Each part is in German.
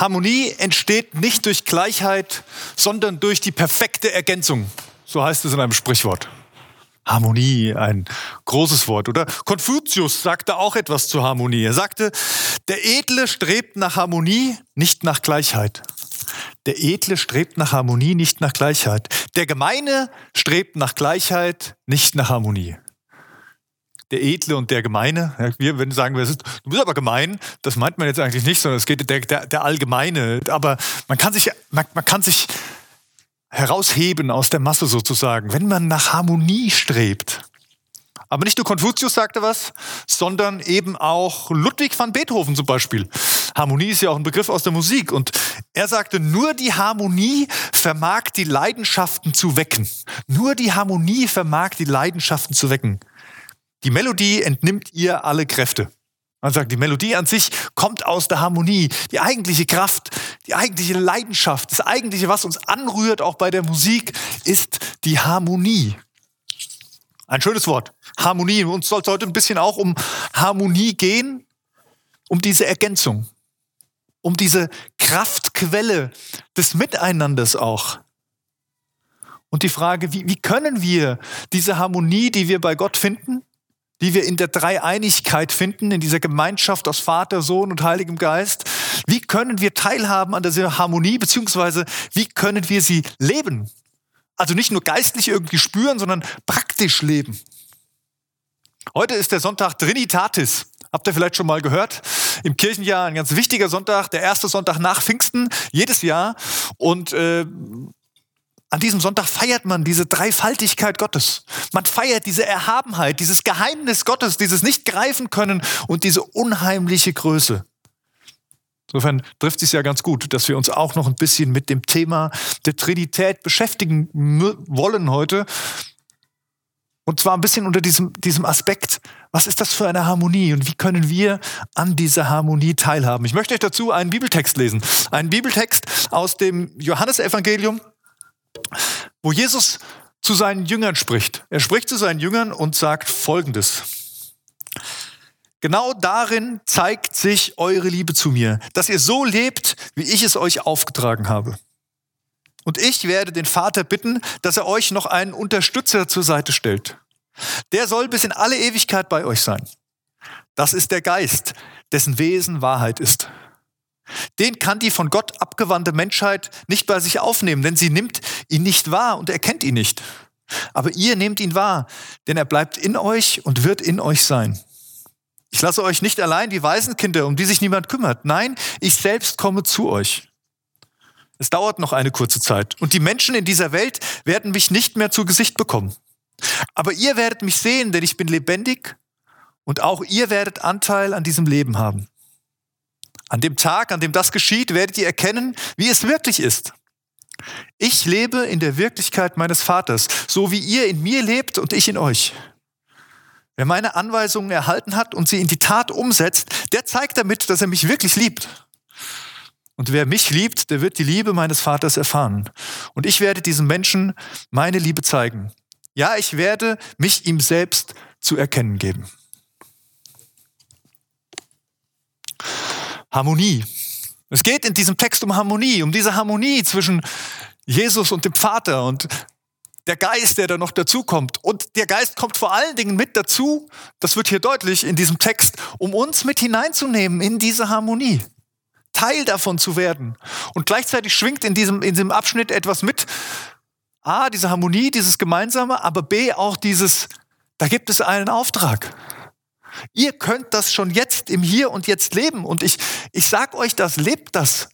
Harmonie entsteht nicht durch Gleichheit, sondern durch die perfekte Ergänzung. So heißt es in einem Sprichwort. Harmonie, ein großes Wort, oder? Konfuzius sagte auch etwas zur Harmonie. Er sagte, der Edle strebt nach Harmonie, nicht nach Gleichheit. Der Edle strebt nach Harmonie, nicht nach Gleichheit. Der Gemeine strebt nach Gleichheit, nicht nach Harmonie. Der Edle und der Gemeine, wir würden sagen, du bist aber gemein, das meint man jetzt eigentlich nicht, sondern es geht der, der, der Allgemeine. Aber man kann sich, man, man kann sich herausheben aus der Masse sozusagen, wenn man nach Harmonie strebt. Aber nicht nur Konfuzius sagte was, sondern eben auch Ludwig van Beethoven zum Beispiel. Harmonie ist ja auch ein Begriff aus der Musik. Und er sagte, nur die Harmonie vermag die Leidenschaften zu wecken. Nur die Harmonie vermag die Leidenschaften zu wecken. Die Melodie entnimmt ihr alle Kräfte. Man sagt, die Melodie an sich kommt aus der Harmonie. Die eigentliche Kraft, die eigentliche Leidenschaft, das eigentliche, was uns anrührt, auch bei der Musik, ist die Harmonie. Ein schönes Wort. Harmonie. Uns soll es heute ein bisschen auch um Harmonie gehen, um diese Ergänzung, um diese Kraftquelle des Miteinanders auch. Und die Frage, wie, wie können wir diese Harmonie, die wir bei Gott finden, die wir in der Dreieinigkeit finden, in dieser Gemeinschaft aus Vater, Sohn und Heiligem Geist. Wie können wir teilhaben an dieser Harmonie, beziehungsweise wie können wir sie leben? Also nicht nur geistlich irgendwie spüren, sondern praktisch leben. Heute ist der Sonntag Trinitatis. Habt ihr vielleicht schon mal gehört? Im Kirchenjahr ein ganz wichtiger Sonntag, der erste Sonntag nach Pfingsten, jedes Jahr. Und äh, an diesem Sonntag feiert man diese Dreifaltigkeit Gottes. Man feiert diese Erhabenheit, dieses Geheimnis Gottes, dieses nicht greifen können und diese unheimliche Größe. Insofern trifft es ja ganz gut, dass wir uns auch noch ein bisschen mit dem Thema der Trinität beschäftigen wollen heute. Und zwar ein bisschen unter diesem, diesem Aspekt, was ist das für eine Harmonie und wie können wir an dieser Harmonie teilhaben? Ich möchte euch dazu einen Bibeltext lesen. Einen Bibeltext aus dem Johannesevangelium, wo Jesus zu seinen Jüngern spricht. Er spricht zu seinen Jüngern und sagt Folgendes. Genau darin zeigt sich eure Liebe zu mir, dass ihr so lebt, wie ich es euch aufgetragen habe. Und ich werde den Vater bitten, dass er euch noch einen Unterstützer zur Seite stellt. Der soll bis in alle Ewigkeit bei euch sein. Das ist der Geist, dessen Wesen Wahrheit ist. Den kann die von Gott abgewandte Menschheit nicht bei sich aufnehmen, denn sie nimmt ihn nicht wahr und erkennt ihn nicht. Aber ihr nehmt ihn wahr, denn er bleibt in euch und wird in euch sein. Ich lasse euch nicht allein wie Waisenkinder, um die sich niemand kümmert. Nein, ich selbst komme zu euch. Es dauert noch eine kurze Zeit und die Menschen in dieser Welt werden mich nicht mehr zu Gesicht bekommen. Aber ihr werdet mich sehen, denn ich bin lebendig und auch ihr werdet Anteil an diesem Leben haben. An dem Tag, an dem das geschieht, werdet ihr erkennen, wie es wirklich ist. Ich lebe in der Wirklichkeit meines Vaters, so wie ihr in mir lebt und ich in euch. Wer meine Anweisungen erhalten hat und sie in die Tat umsetzt, der zeigt damit, dass er mich wirklich liebt. Und wer mich liebt, der wird die Liebe meines Vaters erfahren. Und ich werde diesem Menschen meine Liebe zeigen. Ja, ich werde mich ihm selbst zu erkennen geben. Harmonie. Es geht in diesem Text um Harmonie, um diese Harmonie zwischen Jesus und dem Vater und der Geist, der da noch dazukommt. Und der Geist kommt vor allen Dingen mit dazu, das wird hier deutlich in diesem Text, um uns mit hineinzunehmen in diese Harmonie. Teil davon zu werden. Und gleichzeitig schwingt in diesem, in diesem Abschnitt etwas mit. A, diese Harmonie, dieses Gemeinsame, aber B, auch dieses, da gibt es einen Auftrag. Ihr könnt das schon jetzt im Hier und Jetzt leben. Und ich, ich sag euch das, lebt das.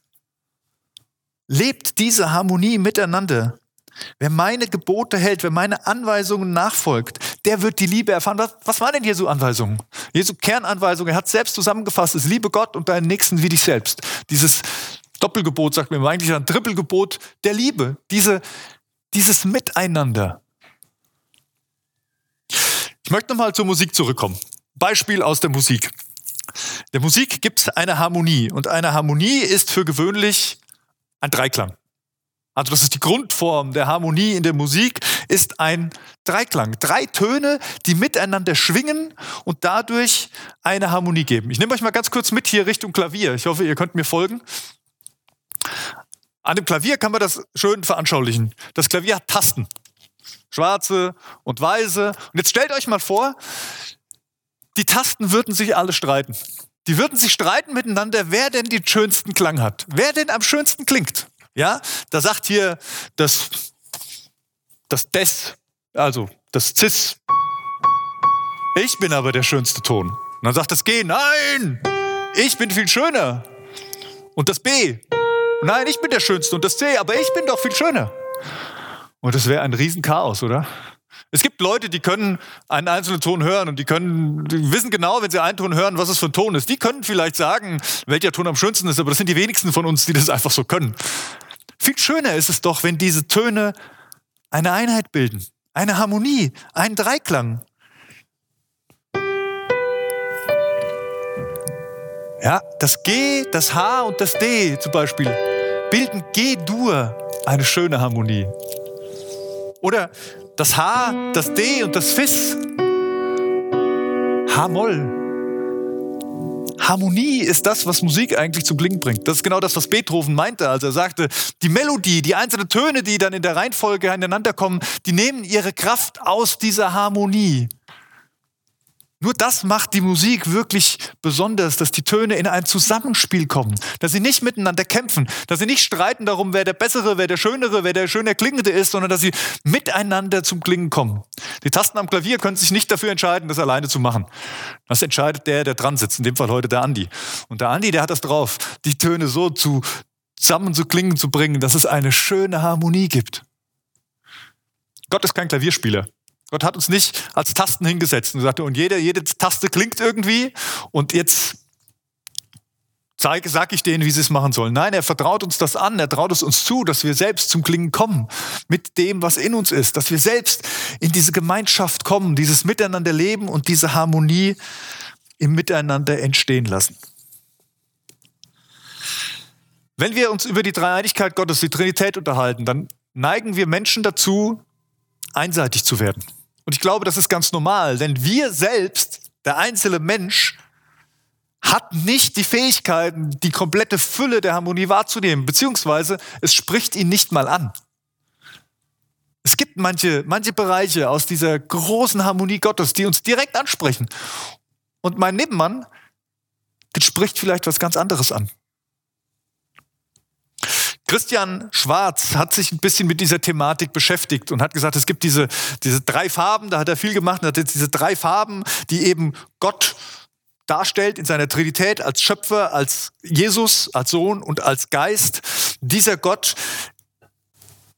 Lebt diese Harmonie miteinander. Wer meine Gebote hält, wer meine Anweisungen nachfolgt, der wird die Liebe erfahren. Was, was waren denn Jesu Anweisungen? Jesu Kernanweisungen, er hat selbst zusammengefasst, ist liebe Gott und deinen Nächsten wie dich selbst. Dieses Doppelgebot, sagt mir eigentlich ein Trippelgebot der Liebe. Diese, dieses Miteinander. Ich möchte nochmal zur Musik zurückkommen. Beispiel aus der Musik. Der Musik gibt es eine Harmonie und eine Harmonie ist für gewöhnlich ein Dreiklang. Also das ist die Grundform der Harmonie in der Musik, ist ein Dreiklang. Drei Töne, die miteinander schwingen und dadurch eine Harmonie geben. Ich nehme euch mal ganz kurz mit hier Richtung Klavier. Ich hoffe, ihr könnt mir folgen. An dem Klavier kann man das schön veranschaulichen. Das Klavier hat Tasten. Schwarze und weiße. Und jetzt stellt euch mal vor, die Tasten würden sich alle streiten. Die würden sich streiten miteinander, wer denn den schönsten Klang hat. Wer denn am schönsten klingt. Ja, da sagt hier das, das Des, also das Cis. Ich bin aber der schönste Ton. Und dann sagt das G, nein, ich bin viel schöner. Und das B, nein, ich bin der schönste. Und das C, aber ich bin doch viel schöner. Und das wäre ein Riesenchaos, oder? Es gibt Leute, die können einen einzelnen Ton hören und die können, die wissen genau, wenn sie einen Ton hören, was es für ein Ton ist. Die können vielleicht sagen, welcher Ton am schönsten ist, aber das sind die wenigsten von uns, die das einfach so können. Viel schöner ist es doch, wenn diese Töne eine Einheit bilden, eine Harmonie, einen Dreiklang. Ja, das G, das H und das D zum Beispiel bilden G-Dur eine schöne Harmonie. Oder das H, das D und das Fis. H-Moll. Harmonie ist das, was Musik eigentlich zum Klingen bringt. Das ist genau das, was Beethoven meinte, als er sagte, die Melodie, die einzelnen Töne, die dann in der Reihenfolge ineinander kommen, die nehmen ihre Kraft aus dieser Harmonie. Nur das macht die Musik wirklich besonders, dass die Töne in ein Zusammenspiel kommen, dass sie nicht miteinander kämpfen, dass sie nicht streiten darum, wer der bessere, wer der schönere, wer der schöner klingende ist, sondern dass sie miteinander zum Klingen kommen. Die Tasten am Klavier können sich nicht dafür entscheiden, das alleine zu machen. Das entscheidet der, der dran sitzt, in dem Fall heute der Andi. Und der Andi, der hat das drauf, die Töne so zu, zusammen zu klingen zu bringen, dass es eine schöne Harmonie gibt. Gott ist kein Klavierspieler. Gott hat uns nicht als Tasten hingesetzt und sagte, und jede, jede Taste klingt irgendwie und jetzt zeige, sag ich denen, wie sie es machen sollen. Nein, er vertraut uns das an, er traut es uns zu, dass wir selbst zum Klingen kommen mit dem, was in uns ist, dass wir selbst in diese Gemeinschaft kommen, dieses Miteinander leben und diese Harmonie im Miteinander entstehen lassen. Wenn wir uns über die Dreieinigkeit Gottes, die Trinität unterhalten, dann neigen wir Menschen dazu, einseitig zu werden. Und ich glaube, das ist ganz normal, denn wir selbst, der einzelne Mensch, hat nicht die Fähigkeiten, die komplette Fülle der Harmonie wahrzunehmen, beziehungsweise es spricht ihn nicht mal an. Es gibt manche, manche Bereiche aus dieser großen Harmonie Gottes, die uns direkt ansprechen. Und mein Nebenmann, spricht vielleicht was ganz anderes an. Christian Schwarz hat sich ein bisschen mit dieser Thematik beschäftigt und hat gesagt, es gibt diese, diese drei Farben, da hat er viel gemacht, und hat jetzt diese drei Farben, die eben Gott darstellt in seiner Trinität als Schöpfer, als Jesus, als Sohn und als Geist. Dieser Gott,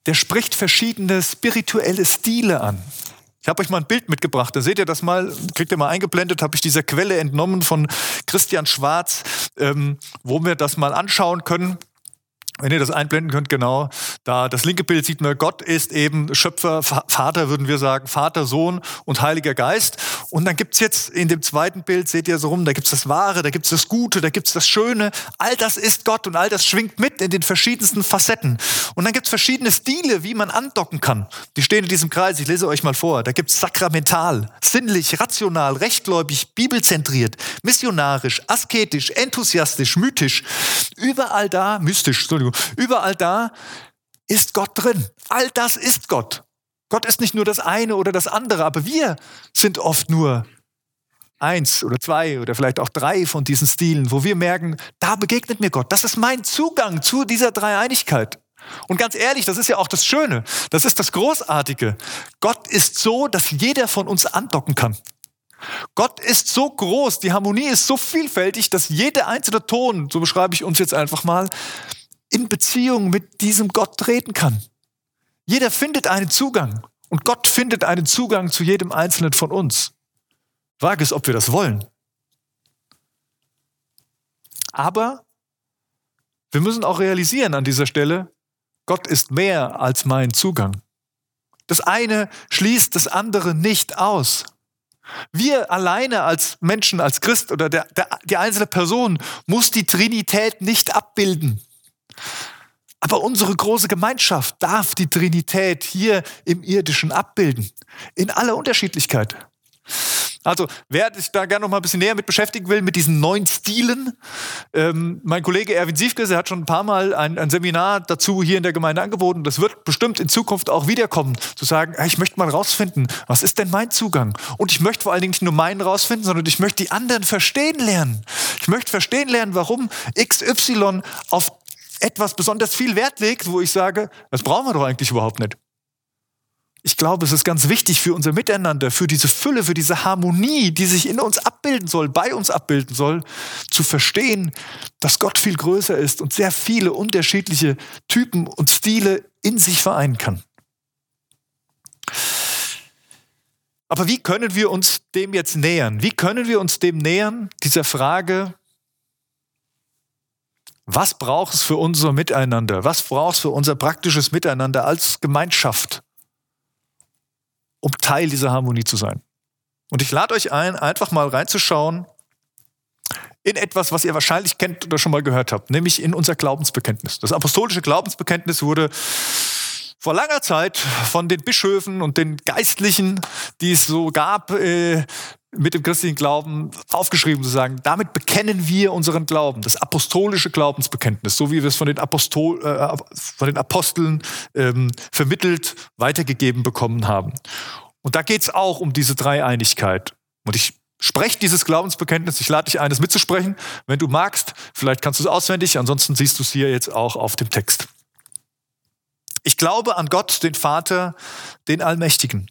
der spricht verschiedene spirituelle Stile an. Ich habe euch mal ein Bild mitgebracht, da seht ihr das mal, kriegt ihr mal eingeblendet, habe ich dieser Quelle entnommen von Christian Schwarz, ähm, wo wir das mal anschauen können. Wenn ihr das einblenden könnt, genau, da das linke Bild sieht man, Gott ist eben Schöpfer, Vater würden wir sagen, Vater, Sohn und Heiliger Geist. Und dann gibt's jetzt in dem zweiten Bild, seht ihr so rum, da gibt's das Wahre, da gibt's das Gute, da gibt's das Schöne. All das ist Gott und all das schwingt mit in den verschiedensten Facetten. Und dann gibt's verschiedene Stile, wie man andocken kann. Die stehen in diesem Kreis, ich lese euch mal vor. Da gibt's sakramental, sinnlich, rational, rechtgläubig, bibelzentriert, missionarisch, asketisch, enthusiastisch, mythisch. Überall da, mystisch, Entschuldigung, Entschuldigung, überall da ist Gott drin. All das ist Gott. Gott ist nicht nur das eine oder das andere, aber wir sind oft nur eins oder zwei oder vielleicht auch drei von diesen Stilen, wo wir merken, da begegnet mir Gott. Das ist mein Zugang zu dieser Dreieinigkeit. Und ganz ehrlich, das ist ja auch das Schöne, das ist das Großartige. Gott ist so, dass jeder von uns andocken kann. Gott ist so groß, die Harmonie ist so vielfältig, dass jeder einzelne Ton, so beschreibe ich uns jetzt einfach mal, in Beziehung mit diesem Gott treten kann. Jeder findet einen Zugang und Gott findet einen Zugang zu jedem Einzelnen von uns. Frage ist, ob wir das wollen. Aber wir müssen auch realisieren an dieser Stelle, Gott ist mehr als mein Zugang. Das eine schließt das andere nicht aus. Wir alleine als Menschen, als Christ oder der, der, die einzelne Person muss die Trinität nicht abbilden. Aber unsere große Gemeinschaft darf die Trinität hier im irdischen abbilden, in aller Unterschiedlichkeit. Also, wer sich da gerne noch mal ein bisschen näher mit beschäftigen will, mit diesen neuen Stilen, ähm, mein Kollege Erwin Siefkes, der hat schon ein paar Mal ein, ein, Seminar dazu hier in der Gemeinde angeboten. Das wird bestimmt in Zukunft auch wiederkommen, zu sagen, ich möchte mal rausfinden, was ist denn mein Zugang? Und ich möchte vor allen Dingen nicht nur meinen rausfinden, sondern ich möchte die anderen verstehen lernen. Ich möchte verstehen lernen, warum XY auf etwas besonders viel Wert legt, wo ich sage, das brauchen wir doch eigentlich überhaupt nicht. Ich glaube, es ist ganz wichtig für unser Miteinander, für diese Fülle, für diese Harmonie, die sich in uns abbilden soll, bei uns abbilden soll, zu verstehen, dass Gott viel größer ist und sehr viele unterschiedliche Typen und Stile in sich vereinen kann. Aber wie können wir uns dem jetzt nähern? Wie können wir uns dem nähern, dieser Frage, was braucht es für unser Miteinander? Was braucht es für unser praktisches Miteinander als Gemeinschaft? um Teil dieser Harmonie zu sein. Und ich lade euch ein, einfach mal reinzuschauen in etwas, was ihr wahrscheinlich kennt oder schon mal gehört habt, nämlich in unser Glaubensbekenntnis. Das apostolische Glaubensbekenntnis wurde vor langer Zeit von den Bischöfen und den Geistlichen, die es so gab, äh, mit dem christlichen Glauben aufgeschrieben zu sagen, damit bekennen wir unseren Glauben, das apostolische Glaubensbekenntnis, so wie wir es von den, Apostol, äh, von den Aposteln ähm, vermittelt, weitergegeben bekommen haben. Und da geht es auch um diese Dreieinigkeit. Und ich spreche dieses Glaubensbekenntnis, ich lade dich ein, es mitzusprechen. Wenn du magst, vielleicht kannst du es auswendig, ansonsten siehst du es hier jetzt auch auf dem Text. Ich glaube an Gott, den Vater, den Allmächtigen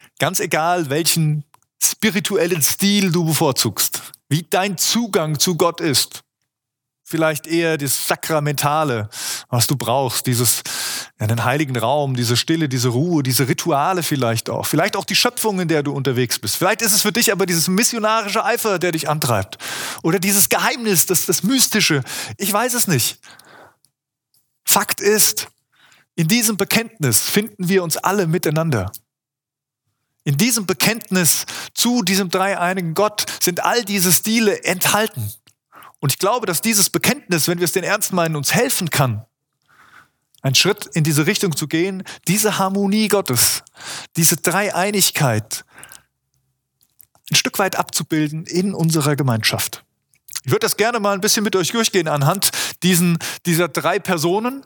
Ganz egal, welchen spirituellen Stil du bevorzugst, wie dein Zugang zu Gott ist. Vielleicht eher das Sakramentale, was du brauchst, dieses, einen heiligen Raum, diese Stille, diese Ruhe, diese Rituale vielleicht auch. Vielleicht auch die Schöpfung, in der du unterwegs bist. Vielleicht ist es für dich aber dieses missionarische Eifer, der dich antreibt. Oder dieses Geheimnis, das, das Mystische. Ich weiß es nicht. Fakt ist, in diesem Bekenntnis finden wir uns alle miteinander. In diesem Bekenntnis zu diesem dreieinigen Gott sind all diese Stile enthalten. Und ich glaube, dass dieses Bekenntnis, wenn wir es den ernst meinen, uns helfen kann, einen Schritt in diese Richtung zu gehen, diese Harmonie Gottes, diese Dreieinigkeit ein Stück weit abzubilden in unserer Gemeinschaft. Ich würde das gerne mal ein bisschen mit euch durchgehen anhand diesen, dieser drei Personen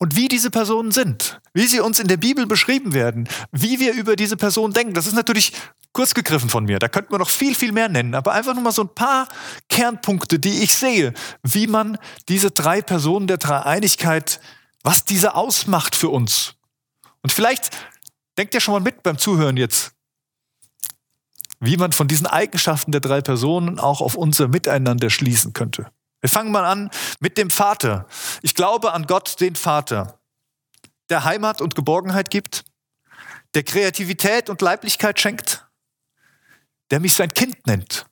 und wie diese Personen sind, wie sie uns in der Bibel beschrieben werden, wie wir über diese Person denken. Das ist natürlich kurz gegriffen von mir. Da könnten wir noch viel, viel mehr nennen. Aber einfach nur mal so ein paar Kernpunkte, die ich sehe, wie man diese drei Personen der Dreieinigkeit, was diese ausmacht für uns. Und vielleicht denkt ihr schon mal mit beim Zuhören jetzt, wie man von diesen Eigenschaften der drei Personen auch auf unser Miteinander schließen könnte. Wir fangen mal an mit dem Vater. Ich glaube an Gott, den Vater, der Heimat und Geborgenheit gibt, der Kreativität und Leiblichkeit schenkt, der mich sein Kind nennt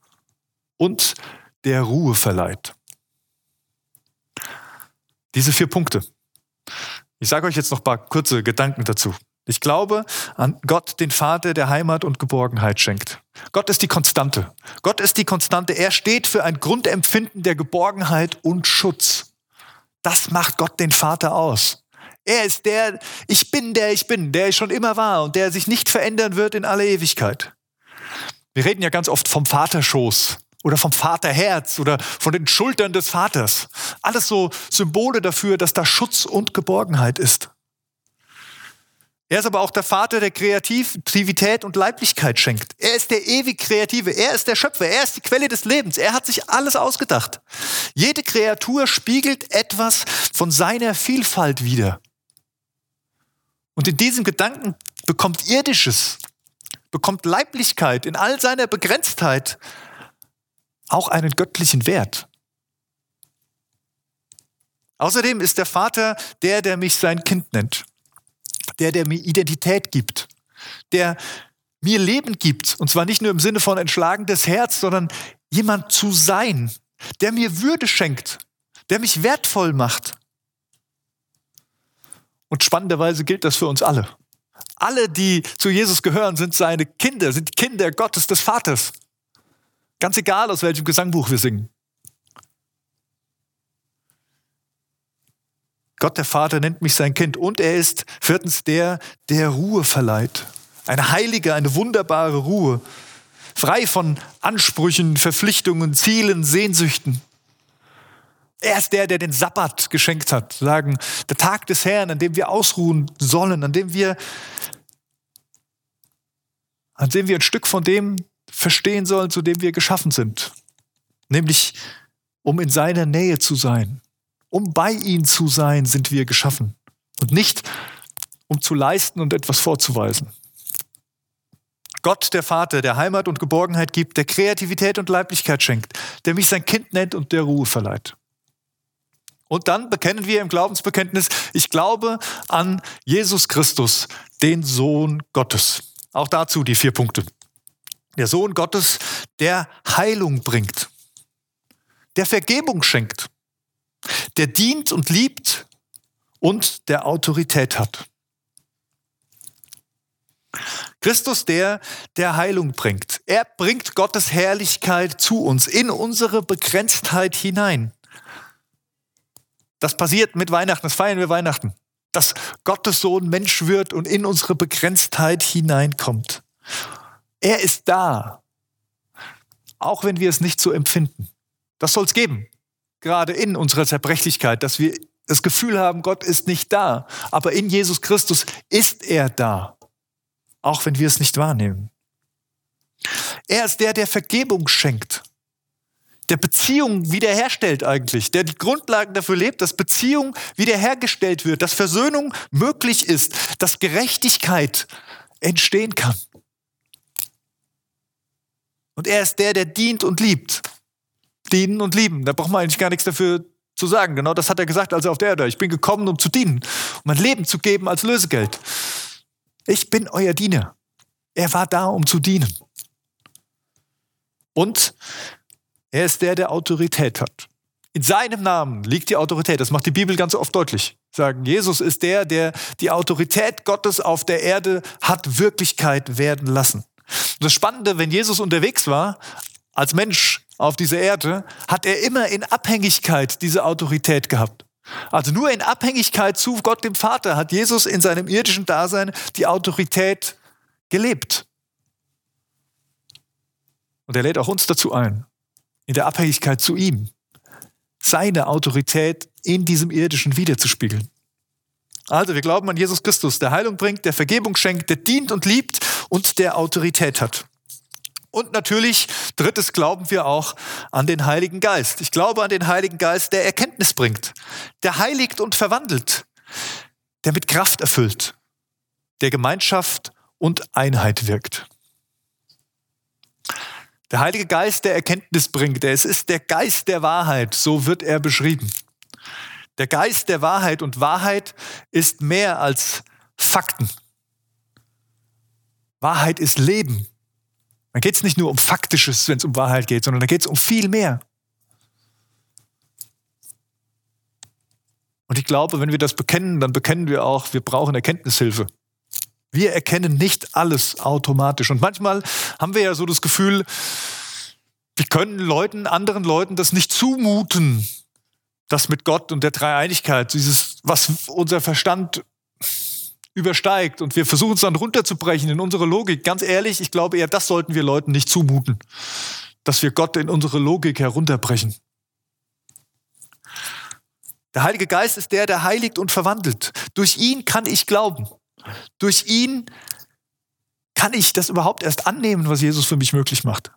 und der Ruhe verleiht. Diese vier Punkte. Ich sage euch jetzt noch ein paar kurze Gedanken dazu. Ich glaube an Gott, den Vater, der Heimat und Geborgenheit schenkt. Gott ist die Konstante. Gott ist die Konstante. Er steht für ein Grundempfinden der Geborgenheit und Schutz. Das macht Gott den Vater aus. Er ist der, ich bin der ich bin, der ich schon immer war und der sich nicht verändern wird in alle Ewigkeit. Wir reden ja ganz oft vom Vaterschoß oder vom Vaterherz oder von den Schultern des Vaters. Alles so Symbole dafür, dass da Schutz und Geborgenheit ist. Er ist aber auch der Vater, der Kreativität und Leiblichkeit schenkt. Er ist der ewig Kreative. Er ist der Schöpfer. Er ist die Quelle des Lebens. Er hat sich alles ausgedacht. Jede Kreatur spiegelt etwas von seiner Vielfalt wider. Und in diesem Gedanken bekommt Irdisches, bekommt Leiblichkeit in all seiner Begrenztheit auch einen göttlichen Wert. Außerdem ist der Vater der, der mich sein Kind nennt der, der mir Identität gibt, der mir Leben gibt. Und zwar nicht nur im Sinne von entschlagendes Herz, sondern jemand zu sein, der mir Würde schenkt, der mich wertvoll macht. Und spannenderweise gilt das für uns alle. Alle, die zu Jesus gehören, sind seine Kinder, sind Kinder Gottes des Vaters. Ganz egal, aus welchem Gesangbuch wir singen. Gott der Vater nennt mich sein Kind und er ist viertens der, der Ruhe verleiht. Eine heilige, eine wunderbare Ruhe. Frei von Ansprüchen, Verpflichtungen, Zielen, Sehnsüchten. Er ist der, der den Sabbat geschenkt hat. Sagen, der Tag des Herrn, an dem wir ausruhen sollen, an dem wir, an dem wir ein Stück von dem verstehen sollen, zu dem wir geschaffen sind. Nämlich, um in seiner Nähe zu sein, um bei ihm zu sein, sind wir geschaffen. Und nicht, um zu leisten und etwas vorzuweisen. Gott, der Vater, der Heimat und Geborgenheit gibt, der Kreativität und Leiblichkeit schenkt, der mich sein Kind nennt und der Ruhe verleiht. Und dann bekennen wir im Glaubensbekenntnis, ich glaube an Jesus Christus, den Sohn Gottes. Auch dazu die vier Punkte. Der Sohn Gottes, der Heilung bringt, der Vergebung schenkt, der dient und liebt und der Autorität hat. Christus, der, der Heilung bringt. Er bringt Gottes Herrlichkeit zu uns, in unsere Begrenztheit hinein. Das passiert mit Weihnachten, das feiern wir Weihnachten. Dass Gottes Sohn Mensch wird und in unsere Begrenztheit hineinkommt. Er ist da, auch wenn wir es nicht so empfinden. Das soll es geben gerade in unserer Zerbrechlichkeit, dass wir das Gefühl haben, Gott ist nicht da. Aber in Jesus Christus ist er da, auch wenn wir es nicht wahrnehmen. Er ist der, der Vergebung schenkt, der Beziehung wiederherstellt eigentlich, der die Grundlagen dafür lebt, dass Beziehung wiederhergestellt wird, dass Versöhnung möglich ist, dass Gerechtigkeit entstehen kann. Und er ist der, der dient und liebt dienen und lieben. Da braucht man eigentlich gar nichts dafür zu sagen. Genau das hat er gesagt, als er auf der Erde. Ich bin gekommen, um zu dienen, um mein Leben zu geben als Lösegeld. Ich bin euer Diener. Er war da, um zu dienen. Und er ist der, der Autorität hat. In seinem Namen liegt die Autorität. Das macht die Bibel ganz oft deutlich. Sagen, Jesus ist der, der die Autorität Gottes auf der Erde hat Wirklichkeit werden lassen. Und das Spannende, wenn Jesus unterwegs war, als Mensch auf dieser Erde, hat er immer in Abhängigkeit diese Autorität gehabt. Also nur in Abhängigkeit zu Gott dem Vater hat Jesus in seinem irdischen Dasein die Autorität gelebt. Und er lädt auch uns dazu ein, in der Abhängigkeit zu ihm, seine Autorität in diesem irdischen wiederzuspiegeln. Also wir glauben an Jesus Christus, der Heilung bringt, der Vergebung schenkt, der dient und liebt und der Autorität hat. Und natürlich, drittes, glauben wir auch an den Heiligen Geist. Ich glaube an den Heiligen Geist, der Erkenntnis bringt, der heiligt und verwandelt, der mit Kraft erfüllt, der Gemeinschaft und Einheit wirkt. Der Heilige Geist, der Erkenntnis bringt, es ist der Geist der Wahrheit, so wird er beschrieben. Der Geist der Wahrheit und Wahrheit ist mehr als Fakten. Wahrheit ist Leben. Dann geht es nicht nur um Faktisches, wenn es um Wahrheit geht, sondern da geht es um viel mehr. Und ich glaube, wenn wir das bekennen, dann bekennen wir auch, wir brauchen Erkenntnishilfe. Wir erkennen nicht alles automatisch. Und manchmal haben wir ja so das Gefühl, wir können Leuten, anderen Leuten das nicht zumuten, das mit Gott und der Dreieinigkeit, dieses, was unser Verstand übersteigt und wir versuchen es dann runterzubrechen in unsere Logik. Ganz ehrlich, ich glaube eher, das sollten wir Leuten nicht zumuten, dass wir Gott in unsere Logik herunterbrechen. Der Heilige Geist ist der, der heiligt und verwandelt. Durch ihn kann ich glauben. Durch ihn kann ich das überhaupt erst annehmen, was Jesus für mich möglich macht.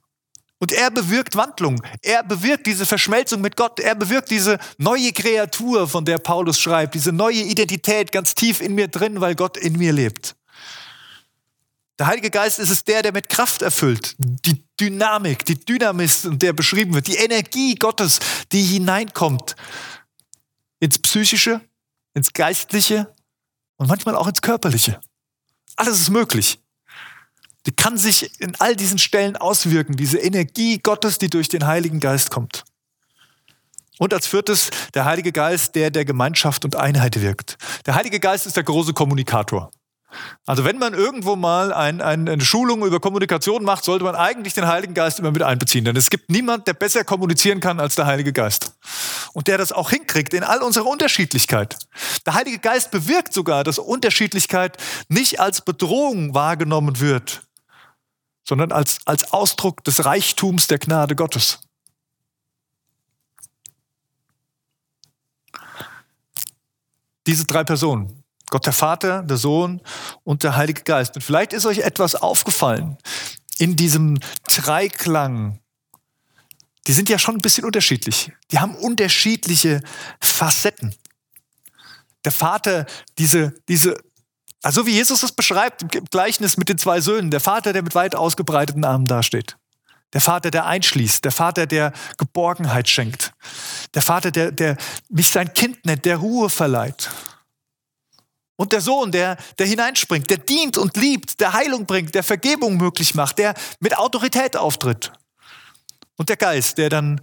Und er bewirkt Wandlung. Er bewirkt diese Verschmelzung mit Gott. Er bewirkt diese neue Kreatur, von der Paulus schreibt, diese neue Identität ganz tief in mir drin, weil Gott in mir lebt. Der Heilige Geist ist es der, der mit Kraft erfüllt. Die Dynamik, die Dynamis, in der beschrieben wird, die Energie Gottes, die hineinkommt ins Psychische, ins Geistliche und manchmal auch ins Körperliche. Alles ist möglich. Die kann sich in all diesen Stellen auswirken, diese Energie Gottes, die durch den Heiligen Geist kommt. Und als viertes der Heilige Geist, der der Gemeinschaft und Einheit wirkt. Der Heilige Geist ist der große Kommunikator. Also wenn man irgendwo mal ein, ein, eine Schulung über Kommunikation macht, sollte man eigentlich den Heiligen Geist immer mit einbeziehen. Denn es gibt niemand, der besser kommunizieren kann als der Heilige Geist. Und der das auch hinkriegt in all unserer Unterschiedlichkeit. Der Heilige Geist bewirkt sogar, dass Unterschiedlichkeit nicht als Bedrohung wahrgenommen wird, sondern als, als Ausdruck des Reichtums der Gnade Gottes. Diese drei Personen, Gott der Vater, der Sohn und der Heilige Geist. Und vielleicht ist euch etwas aufgefallen in diesem Dreiklang. Die sind ja schon ein bisschen unterschiedlich. Die haben unterschiedliche Facetten. Der Vater, diese, diese, also wie Jesus es beschreibt im Gleichnis mit den zwei Söhnen, der Vater, der mit weit ausgebreiteten Armen dasteht. Der Vater, der einschließt, der Vater, der Geborgenheit schenkt. Der Vater, der, der mich sein Kind nennt, der Ruhe verleiht. Und der Sohn, der, der hineinspringt, der dient und liebt, der Heilung bringt, der Vergebung möglich macht, der mit Autorität auftritt. Und der Geist, der dann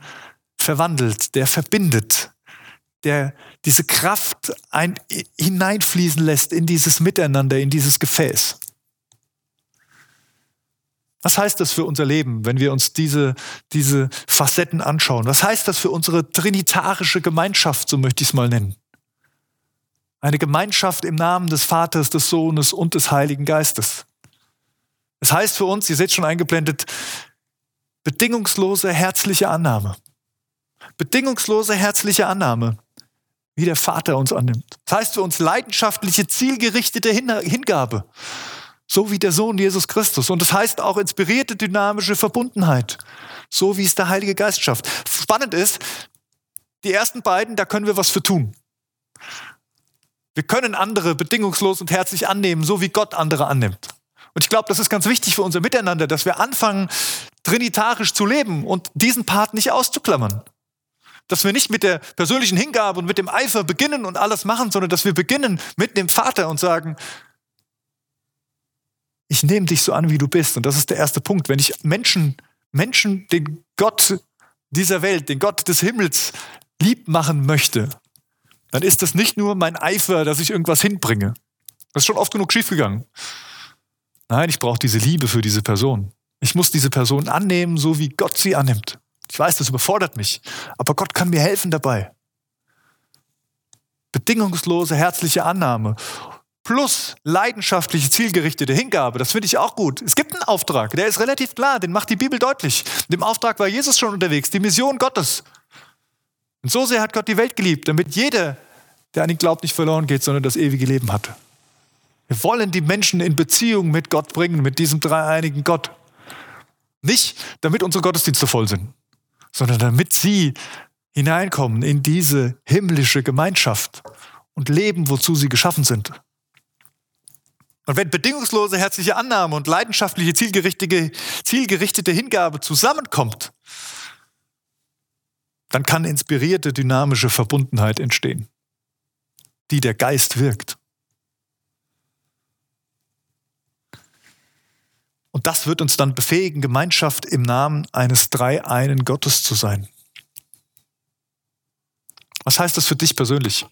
verwandelt, der verbindet, der diese Kraft ein, hineinfließen lässt in dieses Miteinander, in dieses Gefäß. Was heißt das für unser Leben, wenn wir uns diese, diese Facetten anschauen? Was heißt das für unsere trinitarische Gemeinschaft, so möchte ich es mal nennen? Eine Gemeinschaft im Namen des Vaters, des Sohnes und des Heiligen Geistes. Es heißt für uns, ihr seht schon eingeblendet, bedingungslose herzliche Annahme. Bedingungslose herzliche Annahme, wie der Vater uns annimmt. Das heißt für uns leidenschaftliche, zielgerichtete Hingabe, so wie der Sohn Jesus Christus. Und das heißt auch inspirierte, dynamische Verbundenheit, so wie es der Heilige Geist schafft. Spannend ist, die ersten beiden, da können wir was für tun. Wir können andere bedingungslos und herzlich annehmen, so wie Gott andere annimmt. Und ich glaube, das ist ganz wichtig für unser Miteinander, dass wir anfangen, trinitarisch zu leben und diesen Part nicht auszuklammern. Dass wir nicht mit der persönlichen Hingabe und mit dem Eifer beginnen und alles machen, sondern dass wir beginnen mit dem Vater und sagen, ich nehme dich so an, wie du bist. Und das ist der erste Punkt. Wenn ich Menschen, Menschen, den Gott dieser Welt, den Gott des Himmels lieb machen möchte, dann ist das nicht nur mein Eifer, dass ich irgendwas hinbringe. Das ist schon oft genug schiefgegangen. Nein, ich brauche diese Liebe für diese Person. Ich muss diese Person annehmen, so wie Gott sie annimmt. Ich weiß, das überfordert mich, aber Gott kann mir helfen dabei. Bedingungslose, herzliche Annahme plus leidenschaftliche, zielgerichtete Hingabe. Das finde ich auch gut. Es gibt einen Auftrag, der ist relativ klar, den macht die Bibel deutlich. Dem Auftrag war Jesus schon unterwegs, die Mission Gottes. Und so sehr hat Gott die Welt geliebt, damit jeder, der an ihn glaubt, nicht verloren geht, sondern das ewige Leben hat. Wir wollen die Menschen in Beziehung mit Gott bringen, mit diesem dreieinigen Gott. Nicht, damit unsere Gottesdienste voll sind, sondern damit sie hineinkommen in diese himmlische Gemeinschaft und leben, wozu sie geschaffen sind. Und wenn bedingungslose herzliche Annahme und leidenschaftliche, zielgerichtete, zielgerichtete Hingabe zusammenkommt, dann kann inspirierte, dynamische Verbundenheit entstehen, die der Geist wirkt. Und das wird uns dann befähigen, Gemeinschaft im Namen eines dreieinen Gottes zu sein. Was heißt das für dich persönlich?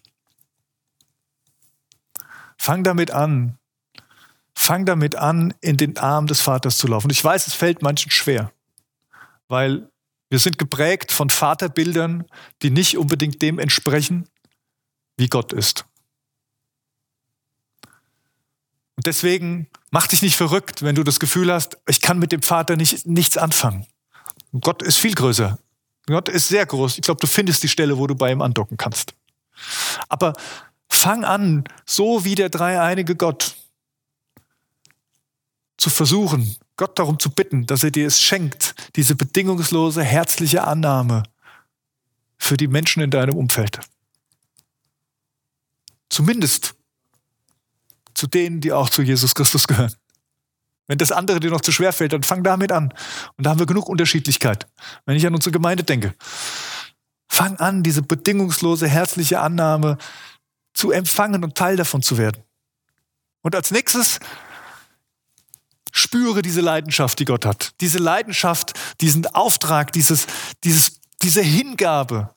Fang damit an. Fang damit an, in den Arm des Vaters zu laufen. Ich weiß, es fällt manchen schwer, weil wir sind geprägt von Vaterbildern, die nicht unbedingt dem entsprechen, wie Gott ist. Deswegen mach dich nicht verrückt, wenn du das Gefühl hast, ich kann mit dem Vater nicht, nichts anfangen. Gott ist viel größer. Gott ist sehr groß. Ich glaube, du findest die Stelle, wo du bei ihm andocken kannst. Aber fang an, so wie der dreieinige Gott, zu versuchen, Gott darum zu bitten, dass er dir es schenkt, diese bedingungslose, herzliche Annahme für die Menschen in deinem Umfeld. Zumindest zu denen, die auch zu Jesus Christus gehören. Wenn das andere dir noch zu schwer fällt, dann fang damit an. Und da haben wir genug Unterschiedlichkeit. Wenn ich an unsere Gemeinde denke, fang an, diese bedingungslose, herzliche Annahme zu empfangen und Teil davon zu werden. Und als nächstes spüre diese Leidenschaft, die Gott hat. Diese Leidenschaft, diesen Auftrag, dieses, dieses, diese Hingabe,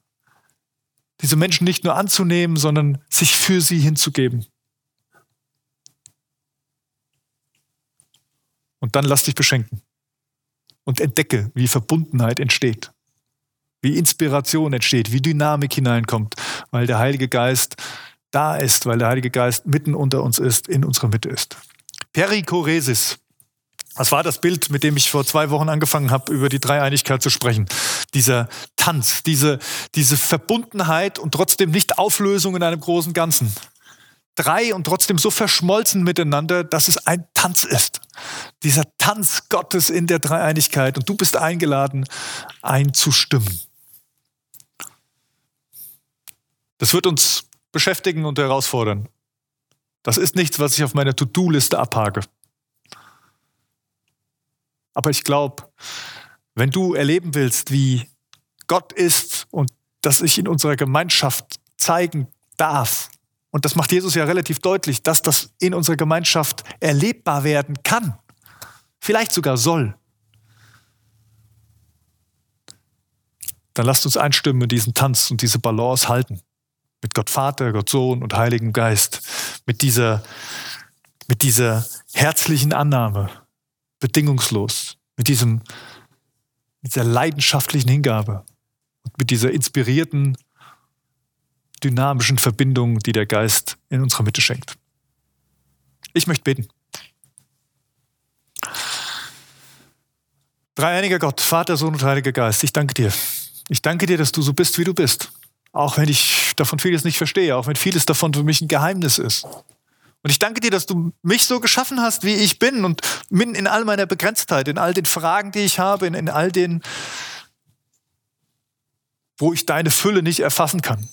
diese Menschen nicht nur anzunehmen, sondern sich für sie hinzugeben. Und dann lass dich beschenken und entdecke, wie Verbundenheit entsteht, wie Inspiration entsteht, wie Dynamik hineinkommt, weil der Heilige Geist da ist, weil der Heilige Geist mitten unter uns ist, in unserer Mitte ist. Perikoresis. Das war das Bild, mit dem ich vor zwei Wochen angefangen habe, über die Dreieinigkeit zu sprechen. Dieser Tanz, diese, diese Verbundenheit und trotzdem nicht Auflösung in einem großen Ganzen drei und trotzdem so verschmolzen miteinander, dass es ein Tanz ist. Dieser Tanz Gottes in der Dreieinigkeit. Und du bist eingeladen, einzustimmen. Das wird uns beschäftigen und herausfordern. Das ist nichts, was ich auf meiner To-Do-Liste abhake. Aber ich glaube, wenn du erleben willst, wie Gott ist und dass ich in unserer Gemeinschaft zeigen darf, und das macht Jesus ja relativ deutlich, dass das in unserer Gemeinschaft erlebbar werden kann, vielleicht sogar soll. Dann lasst uns einstimmen in diesen Tanz und diese Balance halten. Mit Gott Vater, Gott Sohn und Heiligen Geist. Mit dieser, mit dieser herzlichen Annahme, bedingungslos. Mit diesem, mit dieser leidenschaftlichen Hingabe. Und mit dieser inspirierten dynamischen Verbindung, die der Geist in unserer Mitte schenkt. Ich möchte beten. Dreieiniger Gott, Vater, Sohn und Heiliger Geist, ich danke dir. Ich danke dir, dass du so bist, wie du bist. Auch wenn ich davon vieles nicht verstehe, auch wenn vieles davon für mich ein Geheimnis ist. Und ich danke dir, dass du mich so geschaffen hast, wie ich bin und mitten in all meiner Begrenztheit, in all den Fragen, die ich habe, in, in all den, wo ich deine Fülle nicht erfassen kann.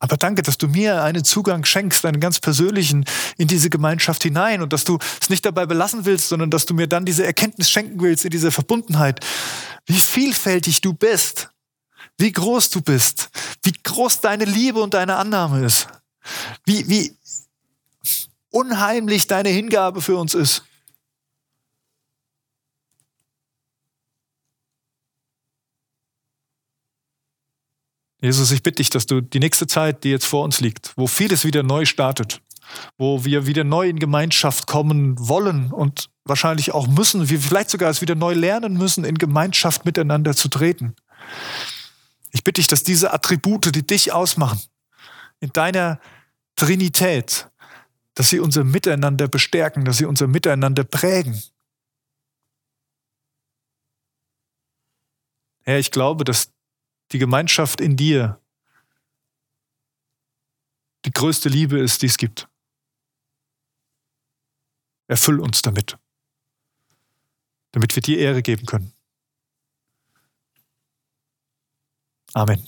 Aber danke, dass du mir einen Zugang schenkst, einen ganz persönlichen, in diese Gemeinschaft hinein und dass du es nicht dabei belassen willst, sondern dass du mir dann diese Erkenntnis schenken willst in dieser Verbundenheit, wie vielfältig du bist, wie groß du bist, wie groß deine Liebe und deine Annahme ist, wie, wie unheimlich deine Hingabe für uns ist. Jesus, ich bitte dich, dass du die nächste Zeit, die jetzt vor uns liegt, wo vieles wieder neu startet, wo wir wieder neu in Gemeinschaft kommen wollen und wahrscheinlich auch müssen, wir vielleicht sogar es wieder neu lernen müssen, in Gemeinschaft miteinander zu treten. Ich bitte dich, dass diese Attribute, die dich ausmachen, in deiner Trinität, dass sie unser Miteinander bestärken, dass sie unser Miteinander prägen. Herr, ich glaube, dass die Gemeinschaft in dir die größte Liebe ist, die es gibt. Erfüll uns damit, damit wir dir Ehre geben können. Amen.